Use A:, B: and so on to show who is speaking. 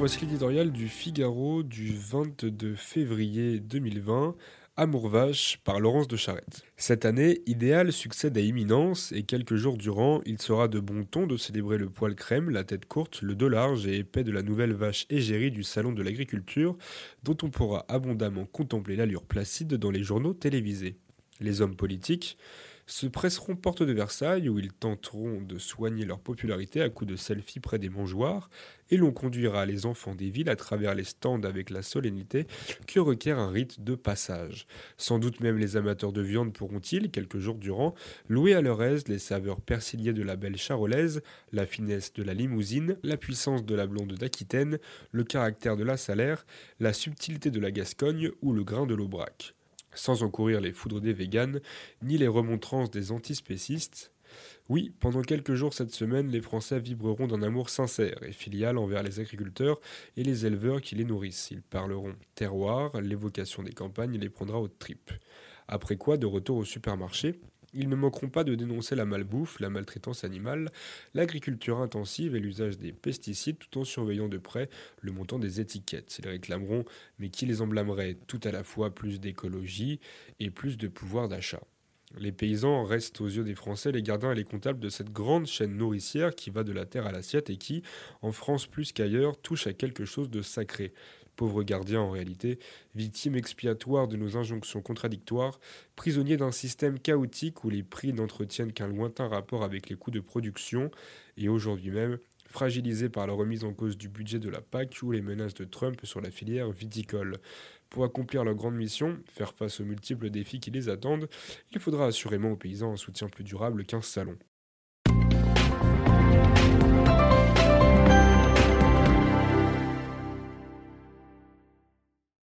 A: voici l'éditorial du Figaro du 22 février 2020. Amour vache par Laurence de Charette. Cette année, Idéal succède à Imminence et quelques jours durant, il sera de bon ton de célébrer le poil crème, la tête courte, le dos large et épais de la nouvelle vache égérie du Salon de l'Agriculture, dont on pourra abondamment contempler l'allure placide dans les journaux télévisés. Les hommes politiques, se presseront porte de Versailles où ils tenteront de soigner leur popularité à coups de selfies près des mangeoires et l'on conduira les enfants des villes à travers les stands avec la solennité que requiert un rite de passage. Sans doute même les amateurs de viande pourront-ils, quelques jours durant, louer à leur aise les saveurs persillées de la belle charolaise, la finesse de la limousine, la puissance de la blonde d'Aquitaine, le caractère de la salaire, la subtilité de la Gascogne ou le grain de l'Aubrac sans encourir les foudres des véganes, ni les remontrances des antispécistes. Oui, pendant quelques jours cette semaine, les Français vibreront d'un amour sincère et filial envers les agriculteurs et les éleveurs qui les nourrissent. Ils parleront terroir, l'évocation des campagnes les prendra aux tripes. Après quoi, de retour au supermarché, ils ne manqueront pas de dénoncer la malbouffe, la maltraitance animale, l'agriculture intensive et l'usage des pesticides tout en surveillant de près le montant des étiquettes. Ils réclameront, mais qui les emblâmerait tout à la fois plus d'écologie et plus de pouvoir d'achat. Les paysans restent aux yeux des Français les gardiens et les comptables de cette grande chaîne nourricière qui va de la terre à l'assiette et qui, en France plus qu'ailleurs, touche à quelque chose de sacré. Pauvre gardien en réalité, victime expiatoire de nos injonctions contradictoires, prisonnier d'un système chaotique où les prix n'entretiennent qu'un lointain rapport avec les coûts de production, et aujourd'hui même fragilisé par la remise en cause du budget de la PAC ou les menaces de Trump sur la filière viticole. Pour accomplir leur grande mission, faire face aux multiples défis qui les attendent, il faudra assurément aux paysans un soutien plus durable qu'un salon.